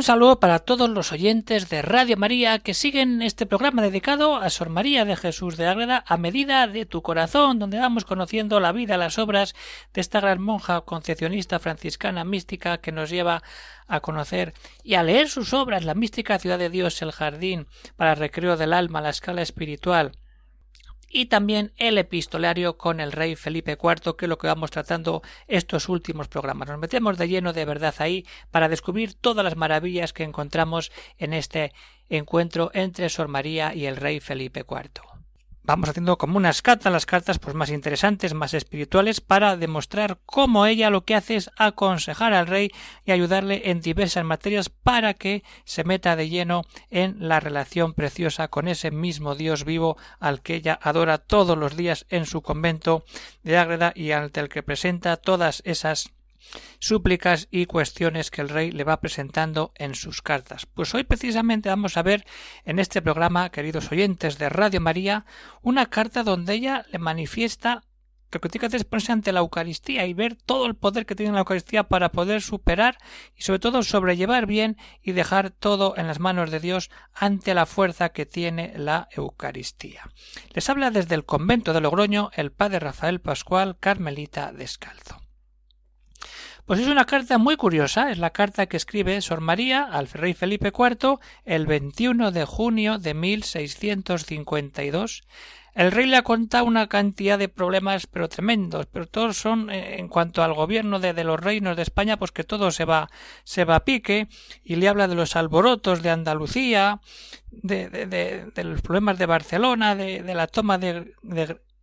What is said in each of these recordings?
Un saludo para todos los oyentes de Radio María que siguen este programa dedicado a Sor María de Jesús de Ágreda a medida de tu corazón, donde vamos conociendo la vida, las obras de esta gran monja concepcionista franciscana mística que nos lleva a conocer y a leer sus obras, la mística ciudad de Dios, el jardín para recreo del alma, la escala espiritual, y también el epistolario con el rey Felipe IV, que es lo que vamos tratando estos últimos programas. Nos metemos de lleno de verdad ahí para descubrir todas las maravillas que encontramos en este encuentro entre Sor María y el rey Felipe IV vamos haciendo como unas cartas, las cartas pues más interesantes, más espirituales, para demostrar cómo ella lo que hace es aconsejar al rey y ayudarle en diversas materias para que se meta de lleno en la relación preciosa con ese mismo Dios vivo al que ella adora todos los días en su convento de Ágreda y ante el que presenta todas esas súplicas y cuestiones que el rey le va presentando en sus cartas. Pues hoy precisamente vamos a ver en este programa, queridos oyentes de Radio María, una carta donde ella le manifiesta que lo que tiene que hacer es ponerse ante la Eucaristía y ver todo el poder que tiene la Eucaristía para poder superar y sobre todo sobrellevar bien y dejar todo en las manos de Dios ante la fuerza que tiene la Eucaristía. Les habla desde el convento de Logroño el padre Rafael Pascual Carmelita Descalzo. Pues es una carta muy curiosa, es la carta que escribe Sor María al rey Felipe IV el 21 de junio de 1652. El rey le ha contado una cantidad de problemas pero tremendos, pero todos son eh, en cuanto al gobierno de, los reinos de España, pues que todo se va, se va a pique, y le habla de los alborotos de Andalucía, de, de, los problemas de Barcelona, de, la toma de,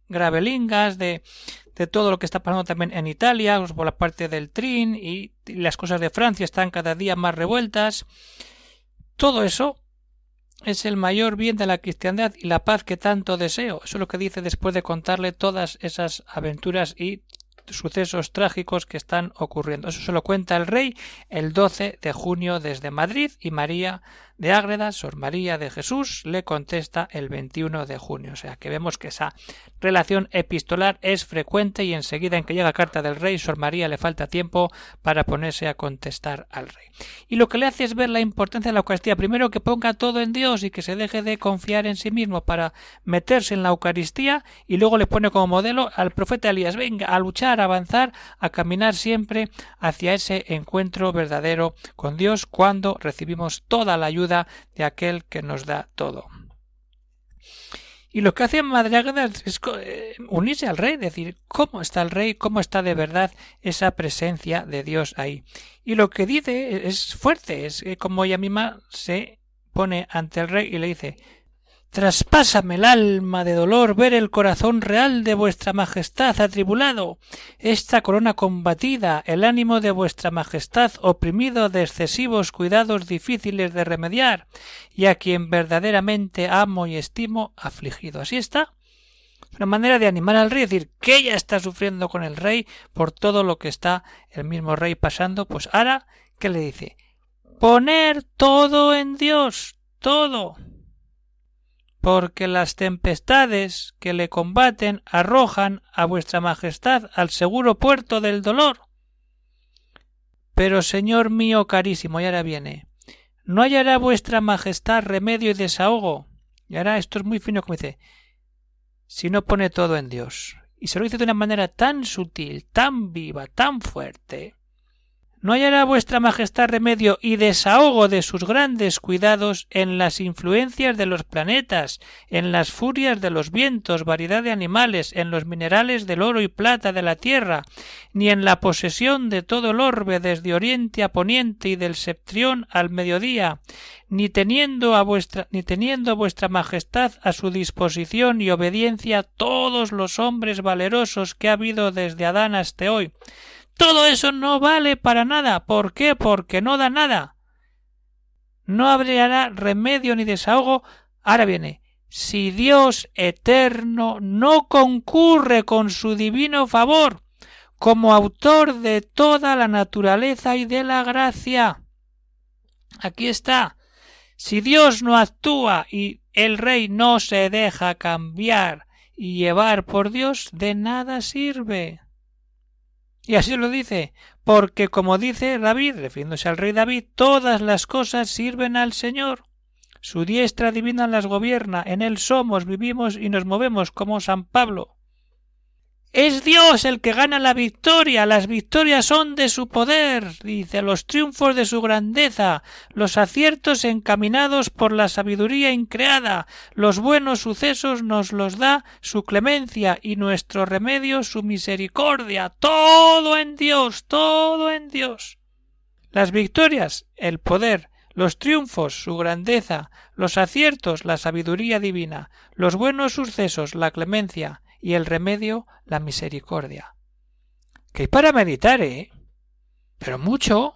Gravelingas, de, de todo lo que está pasando también en Italia, pues, por la parte del Trin y, las cosas de Francia están cada día más revueltas. Todo eso es el mayor bien de la cristiandad y la paz que tanto deseo. Eso es lo que dice después de contarle todas esas aventuras y sucesos trágicos que están ocurriendo. Eso se lo cuenta el rey el 12 de junio desde Madrid y María de Ágreda, Sor María de Jesús, le contesta el 21 de junio. O sea que vemos que esa relación epistolar es frecuente y enseguida en que llega carta del rey, Sor María le falta tiempo para ponerse a contestar al rey. Y lo que le hace es ver la importancia de la Eucaristía. Primero que ponga todo en Dios y que se deje de confiar en sí mismo para meterse en la Eucaristía y luego le pone como modelo al profeta Elías, venga a luchar, a avanzar, a caminar siempre hacia ese encuentro verdadero con Dios cuando recibimos toda la ayuda de aquel que nos da todo. Y lo que hace Madre es eh, unirse al rey, decir cómo está el rey, cómo está de verdad esa presencia de Dios ahí. Y lo que dice es fuerte, es como ella misma se pone ante el rey y le dice Traspásame el alma de dolor ver el corazón real de vuestra majestad atribulado, esta corona combatida, el ánimo de vuestra majestad oprimido de excesivos cuidados difíciles de remediar, y a quien verdaderamente amo y estimo afligido. Así está. Una manera de animar al rey, decir que ella está sufriendo con el rey por todo lo que está el mismo rey pasando, pues ahora, ¿qué le dice? Poner todo en Dios, todo porque las tempestades que le combaten arrojan a vuestra Majestad al seguro puerto del dolor. Pero, señor mío carísimo, y ahora viene, ¿no hallará vuestra Majestad remedio y desahogo? Y ahora esto es muy fino como dice, si no pone todo en Dios. Y se lo dice de una manera tan sutil, tan viva, tan fuerte, ¿No hallará vuestra Majestad remedio y desahogo de sus grandes cuidados en las influencias de los planetas, en las furias de los vientos, variedad de animales, en los minerales del oro y plata de la tierra, ni en la posesión de todo el orbe desde oriente a poniente y del septrión al mediodía, ni teniendo a vuestra ni teniendo vuestra Majestad a su disposición y obediencia todos los hombres valerosos que ha habido desde Adán hasta hoy, todo eso no vale para nada. ¿Por qué? Porque no da nada. no habría remedio ni desahogo. Ahora viene, si Dios eterno no concurre con su divino favor como autor de toda la naturaleza y de la gracia. Aquí está. Si Dios no actúa y el rey no se deja cambiar y llevar por Dios, de nada sirve. Y así lo dice, porque como dice David, refiriéndose al rey David, todas las cosas sirven al Señor. Su diestra divina las gobierna, en él somos, vivimos y nos movemos como San Pablo. Es Dios el que gana la victoria, las victorias son de su poder, dice, los triunfos de su grandeza, los aciertos encaminados por la sabiduría increada, los buenos sucesos nos los da su clemencia y nuestro remedio su misericordia, todo en Dios, todo en Dios. Las victorias, el poder, los triunfos, su grandeza, los aciertos, la sabiduría divina, los buenos sucesos, la clemencia, y el remedio, la misericordia. Que hay para meditar, ¿eh? Pero mucho.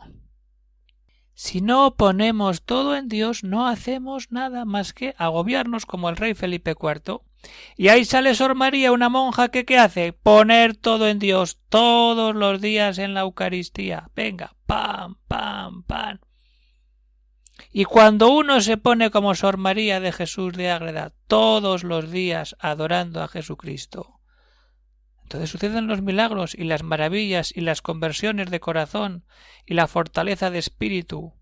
Si no ponemos todo en Dios, no hacemos nada más que agobiarnos como el rey Felipe IV. Y ahí sale Sor María, una monja que ¿qué hace? Poner todo en Dios todos los días en la Eucaristía. Venga, pam, pam, pam. Y cuando uno se pone como Sor María de Jesús de Ágreda todos los días adorando a Jesucristo, entonces suceden los milagros y las maravillas y las conversiones de corazón y la fortaleza de espíritu,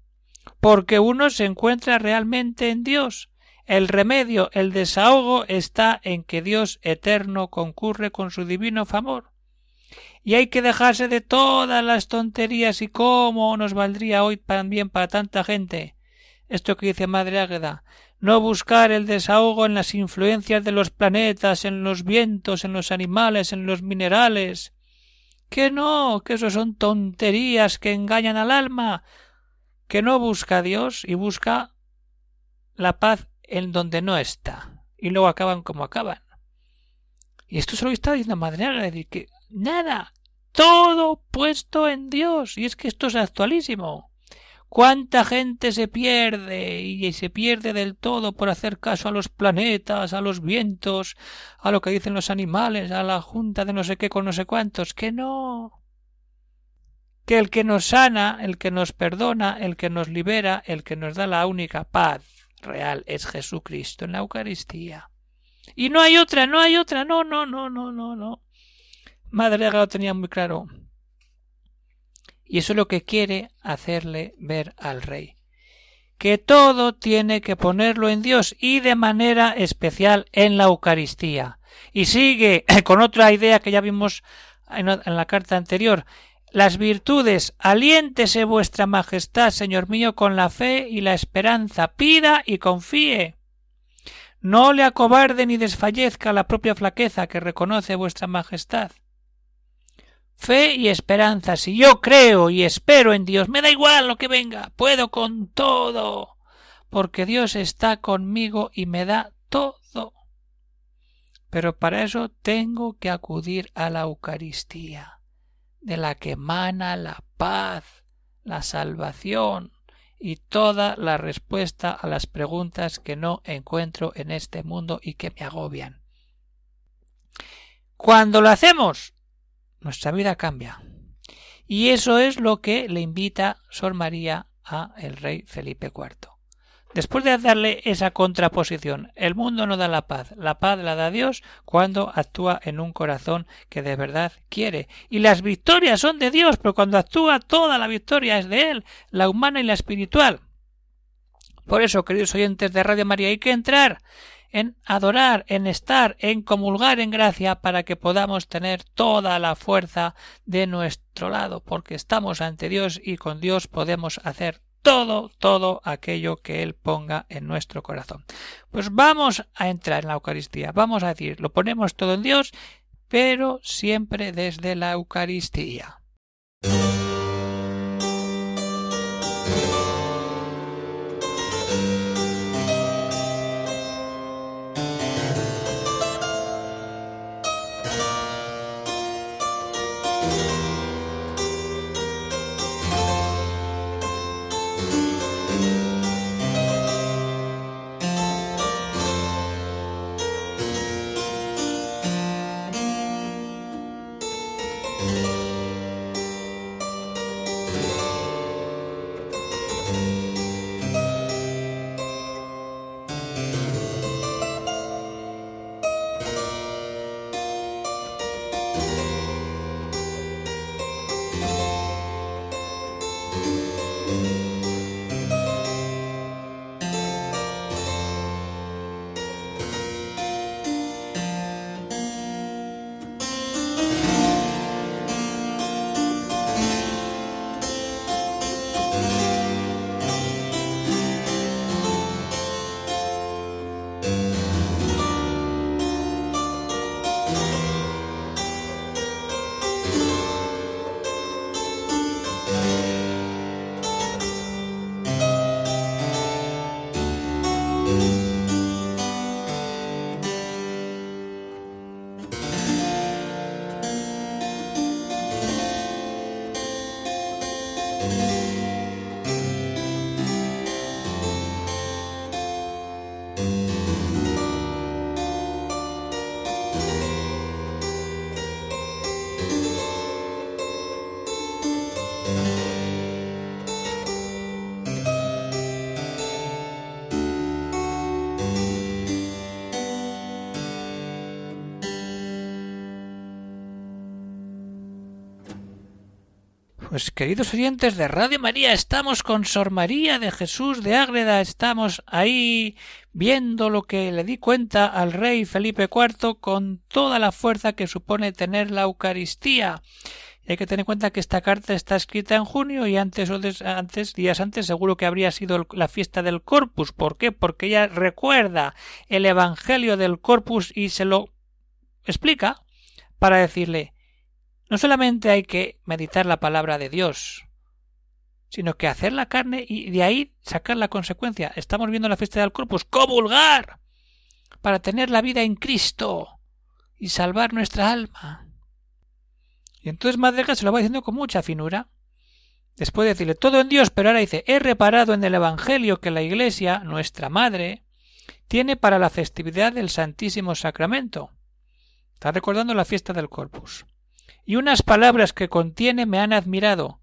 porque uno se encuentra realmente en Dios. El remedio, el desahogo está en que Dios eterno concurre con su divino favor. Y hay que dejarse de todas las tonterías y cómo nos valdría hoy también para tanta gente esto que dice Madre Águeda, no buscar el desahogo en las influencias de los planetas, en los vientos, en los animales, en los minerales. Que no, que eso son tonterías que engañan al alma, que no busca a Dios y busca la paz en donde no está, y luego acaban como acaban. Y esto se lo está diciendo Madre Águeda, que nada, todo puesto en Dios, y es que esto es actualísimo cuánta gente se pierde y se pierde del todo por hacer caso a los planetas, a los vientos, a lo que dicen los animales, a la junta de no sé qué con no sé cuántos, que no. Que el que nos sana, el que nos perdona, el que nos libera, el que nos da la única paz real es Jesucristo en la Eucaristía. Y no hay otra, no hay otra, no, no, no, no, no, no. Madre lo tenía muy claro. Y eso es lo que quiere hacerle ver al rey. Que todo tiene que ponerlo en Dios y de manera especial en la Eucaristía. Y sigue con otra idea que ya vimos en la carta anterior. Las virtudes, aliéntese vuestra majestad, Señor mío, con la fe y la esperanza, pida y confíe. No le acobarde ni desfallezca la propia flaqueza que reconoce vuestra majestad fe y esperanza. Si yo creo y espero en Dios, me da igual lo que venga, puedo con todo, porque Dios está conmigo y me da todo. Pero para eso tengo que acudir a la Eucaristía, de la que emana la paz, la salvación y toda la respuesta a las preguntas que no encuentro en este mundo y que me agobian. Cuando lo hacemos, nuestra vida cambia. Y eso es lo que le invita Sor María a el rey Felipe IV. Después de darle esa contraposición, el mundo no da la paz, la paz la da Dios cuando actúa en un corazón que de verdad quiere. Y las victorias son de Dios, pero cuando actúa toda la victoria es de Él, la humana y la espiritual. Por eso, queridos oyentes de Radio María, hay que entrar en adorar, en estar, en comulgar en gracia para que podamos tener toda la fuerza de nuestro lado, porque estamos ante Dios y con Dios podemos hacer todo, todo aquello que Él ponga en nuestro corazón. Pues vamos a entrar en la Eucaristía, vamos a decir, lo ponemos todo en Dios, pero siempre desde la Eucaristía. Bye. Pues queridos oyentes de Radio María, estamos con Sor María de Jesús de Ágreda, estamos ahí viendo lo que le di cuenta al rey Felipe IV con toda la fuerza que supone tener la Eucaristía. hay que tener en cuenta que esta carta está escrita en junio y antes o antes, días antes, seguro que habría sido la fiesta del Corpus. ¿Por qué? Porque ella recuerda el Evangelio del Corpus y se lo explica para decirle no solamente hay que meditar la palabra de Dios, sino que hacer la carne y de ahí sacar la consecuencia. Estamos viendo la fiesta del Corpus, comulgar, para tener la vida en Cristo y salvar nuestra alma. Y entonces Madrega se lo va diciendo con mucha finura. Después de decirle todo en Dios, pero ahora dice, he reparado en el Evangelio que la Iglesia, nuestra Madre, tiene para la festividad del Santísimo Sacramento. Está recordando la fiesta del Corpus y unas palabras que contiene me han admirado.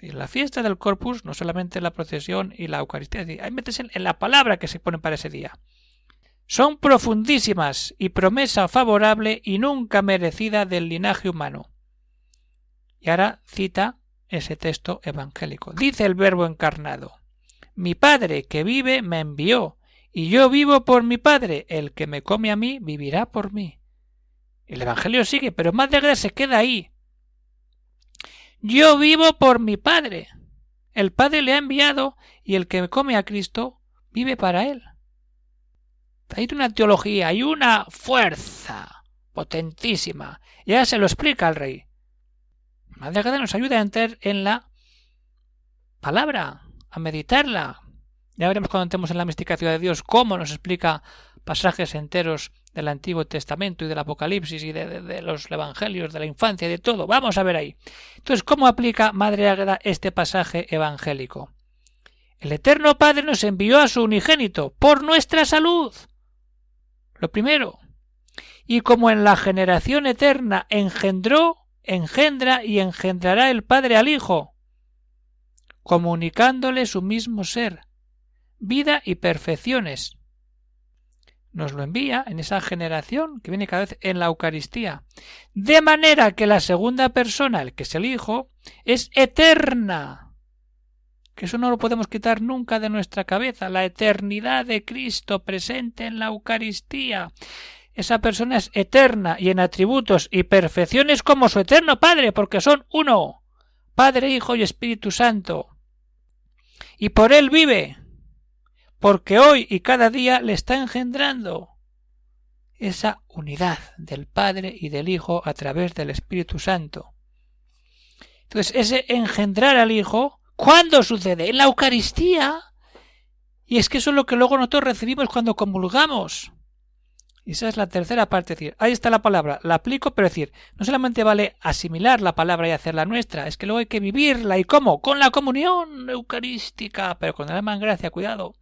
La fiesta del Corpus, no solamente la procesión y la Eucaristía, hay metes en, la palabra que se pone para ese día. Son profundísimas y promesa favorable y nunca merecida del linaje humano. Y ahora cita ese texto evangélico. Dice el Verbo encarnado. Mi Padre que vive me envió, y yo vivo por mi Padre. El que me come a mí vivirá por mí. El Evangelio sigue, pero más de se queda ahí. Yo vivo por mi Padre. El Padre le ha enviado y el que come a Cristo vive para él. Hay una teología, hay una fuerza potentísima. Ya se lo explica el rey. Madre nos ayuda a entrar en la palabra, a meditarla. Ya veremos cuando entremos en la misticación de Dios cómo nos explica pasajes enteros del Antiguo Testamento y del Apocalipsis y de, los Evangelios, de la infancia y de todo. Vamos a ver ahí. Entonces, ¿cómo aplica Madre Águeda este pasaje evangélico? El Eterno Padre nos envió a su unigénito por nuestra salud. Lo primero. Y como en la generación eterna engendró, engendra y engendrará el Padre al Hijo, comunicándole su mismo ser, vida y perfecciones, nos lo envía en esa generación que viene cada vez en la Eucaristía. De manera que la segunda persona, el que es el Hijo, es eterna. Que eso no lo podemos quitar nunca de nuestra cabeza, la eternidad de Cristo presente en la Eucaristía. Esa persona es eterna y en atributos y perfecciones como su eterno Padre, porque son uno. Padre, Hijo y Espíritu Santo. Y por él vive, porque hoy y cada día le está engendrando esa unidad del Padre y del Hijo a través del Espíritu Santo. Entonces, ese engendrar al Hijo, ¿cuándo sucede? En la Eucaristía. Y es que eso es lo que luego nosotros recibimos cuando comulgamos. Y esa es la tercera parte, decir, ahí está la palabra, la aplico, pero decir, no solamente vale asimilar la palabra y hacerla nuestra, es que luego hay que vivirla. ¿Y cómo? Con la comunión eucarística, pero con el alma en gracia, cuidado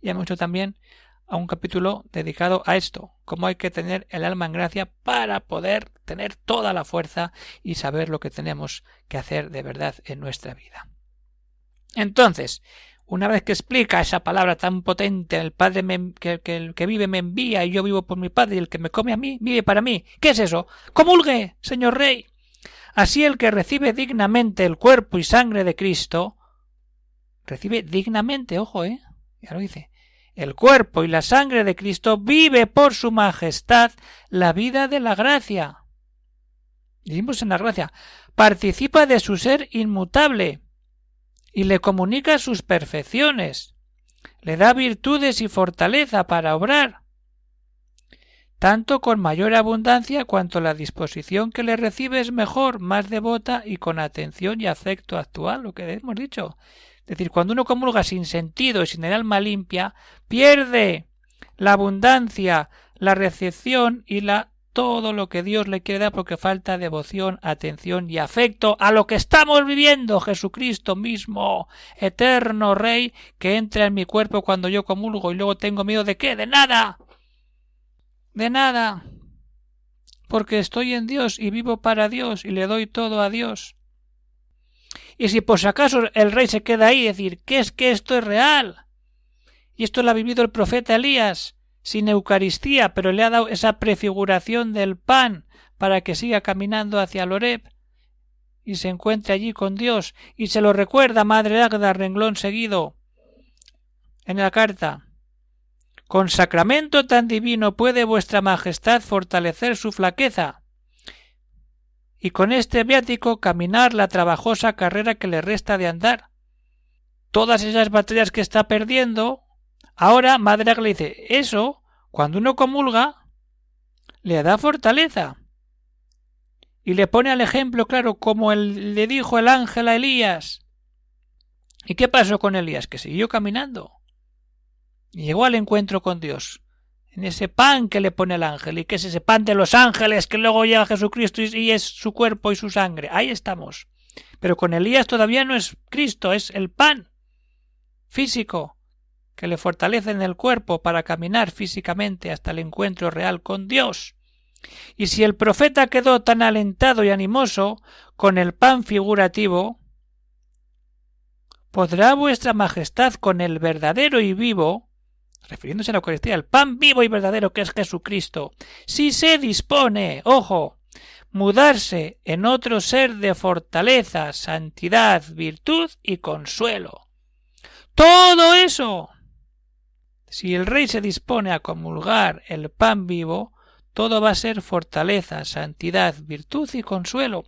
y hemos hecho también a un capítulo dedicado a esto, cómo hay que tener el alma en gracia para poder tener toda la fuerza y saber lo que tenemos que hacer de verdad en nuestra vida. Entonces, una vez que explica esa palabra tan potente, el Padre que, el que vive me envía y yo vivo por mi Padre y el que me come a mí vive para mí. ¿Qué es eso? Comulgue, señor Rey. Así el que recibe dignamente el cuerpo y sangre de Cristo, recibe dignamente, ojo, eh, ya lo dice, el cuerpo y la sangre de Cristo vive por su majestad la vida de la gracia. Vivimos en la gracia. Participa de su ser inmutable y le comunica sus perfecciones. Le da virtudes y fortaleza para obrar, tanto con mayor abundancia cuanto la disposición que le recibe es mejor, más devota y con atención y afecto actual, lo que hemos dicho Es decir, cuando uno comulga sin sentido y sin el alma limpia, pierde la abundancia, la recepción y la todo lo que Dios le quiere dar porque falta devoción, atención y afecto a lo que estamos viviendo, Jesucristo mismo, eterno Rey, que entra en mi cuerpo cuando yo comulgo y luego tengo miedo de qué, de nada, de nada, porque estoy en Dios y vivo para Dios y le doy todo a Dios. Y si por si acaso el rey se queda ahí decir, ¿qué es que esto es real? Y esto lo ha vivido el profeta Elías, sin Eucaristía, pero le ha dado esa prefiguración del pan para que siga caminando hacia Loreb y se encuentre allí con Dios y se lo recuerda Madre Agda renglón seguido en la carta. Con sacramento tan divino puede vuestra Majestad fortalecer su flaqueza y con este viático caminar la trabajosa carrera que le resta de andar. Todas esas batallas que está perdiendo, ahora Madre le dice, eso, cuando uno comulga, le da fortaleza. Y le pone al ejemplo claro como le dijo el ángel a Elías. ¿Y qué pasó con Elías? Que siguió caminando. Llegó al encuentro con Dios en ese pan que le pone el ángel, y que es ese pan de los ángeles que luego llega Jesucristo y es su cuerpo y su sangre. Ahí estamos. Pero con Elías todavía no es Cristo, es el pan físico que le fortalece en el cuerpo para caminar físicamente hasta el encuentro real con Dios. Y si el profeta quedó tan alentado y animoso con el pan figurativo, ¿podrá vuestra Majestad con el verdadero y vivo refiriéndose a la Eucaristía, el pan vivo y verdadero que es Jesucristo, si se dispone, ojo, mudarse en otro ser de fortaleza, santidad, virtud y consuelo. Todo eso. Si el rey se dispone a comulgar el pan vivo, todo va a ser fortaleza, santidad, virtud y consuelo.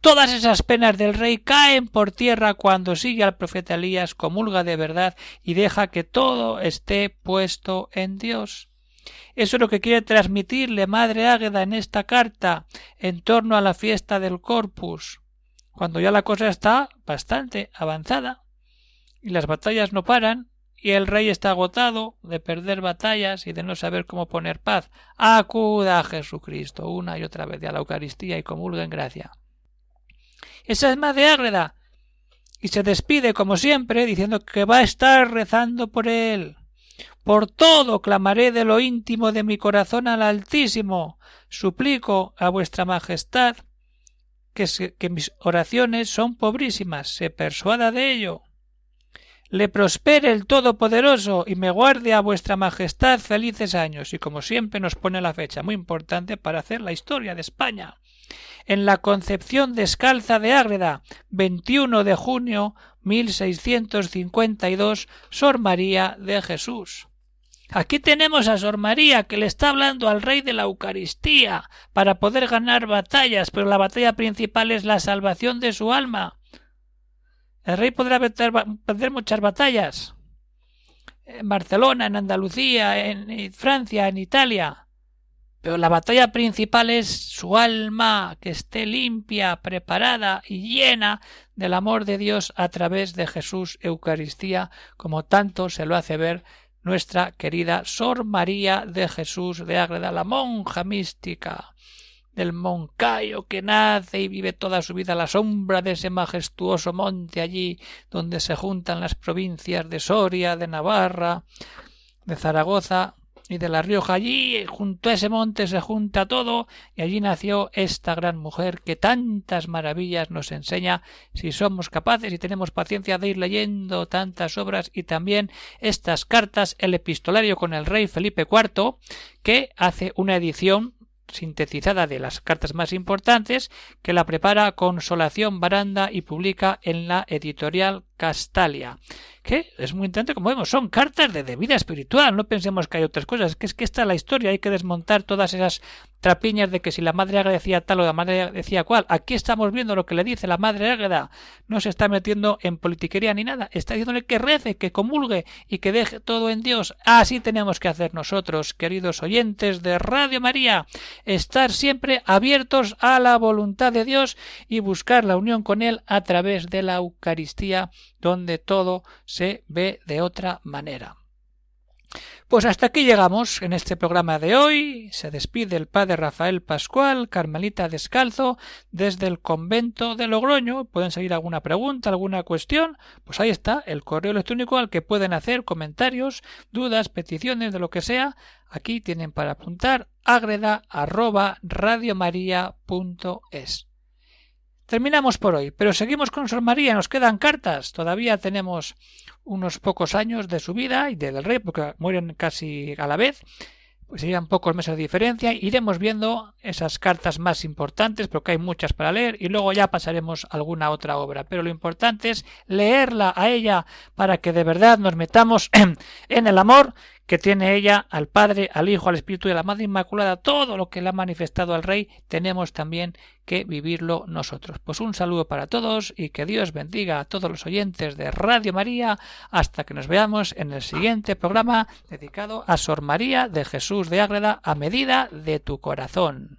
Todas esas penas del rey caen por tierra cuando sigue al profeta Elías, comulga de verdad y deja que todo esté puesto en Dios. Eso es lo que quiere transmitirle Madre Águeda en esta carta en torno a la fiesta del Corpus, cuando ya la cosa está bastante avanzada y las batallas no paran y el rey está agotado de perder batallas y de no saber cómo poner paz. Acuda a Jesucristo una y otra vez a la Eucaristía y comulga en gracia. Esa es Madre Ágreda. Y se despide, como siempre, diciendo que va a estar rezando por él. Por todo clamaré de lo íntimo de mi corazón al Altísimo. Suplico a vuestra Majestad que, que mis oraciones son pobrísimas, se persuada de ello. Le prospere el Todopoderoso y me guarde a vuestra Majestad felices años. Y como siempre nos pone la fecha muy importante para hacer la historia de España en la Concepción Descalza de Ágreda, 21 de junio 1652, Sor María de Jesús. Aquí tenemos a Sor María que le está hablando al rey de la Eucaristía para poder ganar batallas, pero la batalla principal es la salvación de su alma. El rey podrá perder muchas batallas en Barcelona, en Andalucía, en Francia, en Italia. Pero la batalla principal es su alma, que esté limpia, preparada y llena del amor de Dios a través de Jesús Eucaristía, como tanto se lo hace ver nuestra querida Sor María de Jesús de Ágreda, la monja mística del Moncayo que nace y vive toda su vida a la sombra de ese majestuoso monte allí donde se juntan las provincias de Soria, de Navarra, de Zaragoza, y de La Rioja. Allí, junto a ese monte, se junta todo, y allí nació esta gran mujer que tantas maravillas nos enseña si somos capaces y tenemos paciencia de ir leyendo tantas obras y también estas cartas, el epistolario con el rey Felipe IV, que hace una edición sintetizada de las cartas más importantes, que la prepara Consolación Baranda y publica en la editorial Castalia. Que es muy interesante, como vemos, son cartas de, vida espiritual, no pensemos que hay otras cosas, que es que esta es la historia, hay que desmontar todas esas trapiñas de que si la madre Águeda decía tal o la madre decía cual, aquí estamos viendo lo que le dice la madre Águeda, no se está metiendo en politiquería ni nada, está diciéndole que rece, que comulgue y que deje todo en Dios, así tenemos que hacer nosotros, queridos oyentes de Radio María, estar siempre abiertos a la voluntad de Dios y buscar la unión con Él a través de la Eucaristía donde todo se ve de otra manera. Pues hasta aquí llegamos en este programa de hoy. Se despide el padre Rafael Pascual, Carmelita Descalzo, desde el convento de Logroño. Pueden seguir alguna pregunta, alguna cuestión. Pues ahí está el correo electrónico al que pueden hacer comentarios, dudas, peticiones, de lo que sea. Aquí tienen para apuntar agreda Terminamos por hoy, pero seguimos con Sor María, nos quedan cartas, todavía tenemos unos pocos años de su vida y del rey, porque mueren casi a la vez, pues serían pocos meses de diferencia, iremos viendo esas cartas más importantes, porque hay muchas para leer, y luego ya pasaremos a alguna otra obra, pero lo importante es leerla a ella para que de verdad nos metamos en el amor que tiene ella al Padre, al Hijo, al Espíritu y a la Madre Inmaculada, todo lo que le ha manifestado al Rey, tenemos también que vivirlo nosotros. Pues un saludo para todos y que Dios bendiga a todos los oyentes de Radio María hasta que nos veamos en el siguiente programa dedicado a Sor María de Jesús de Ágreda a medida de tu corazón.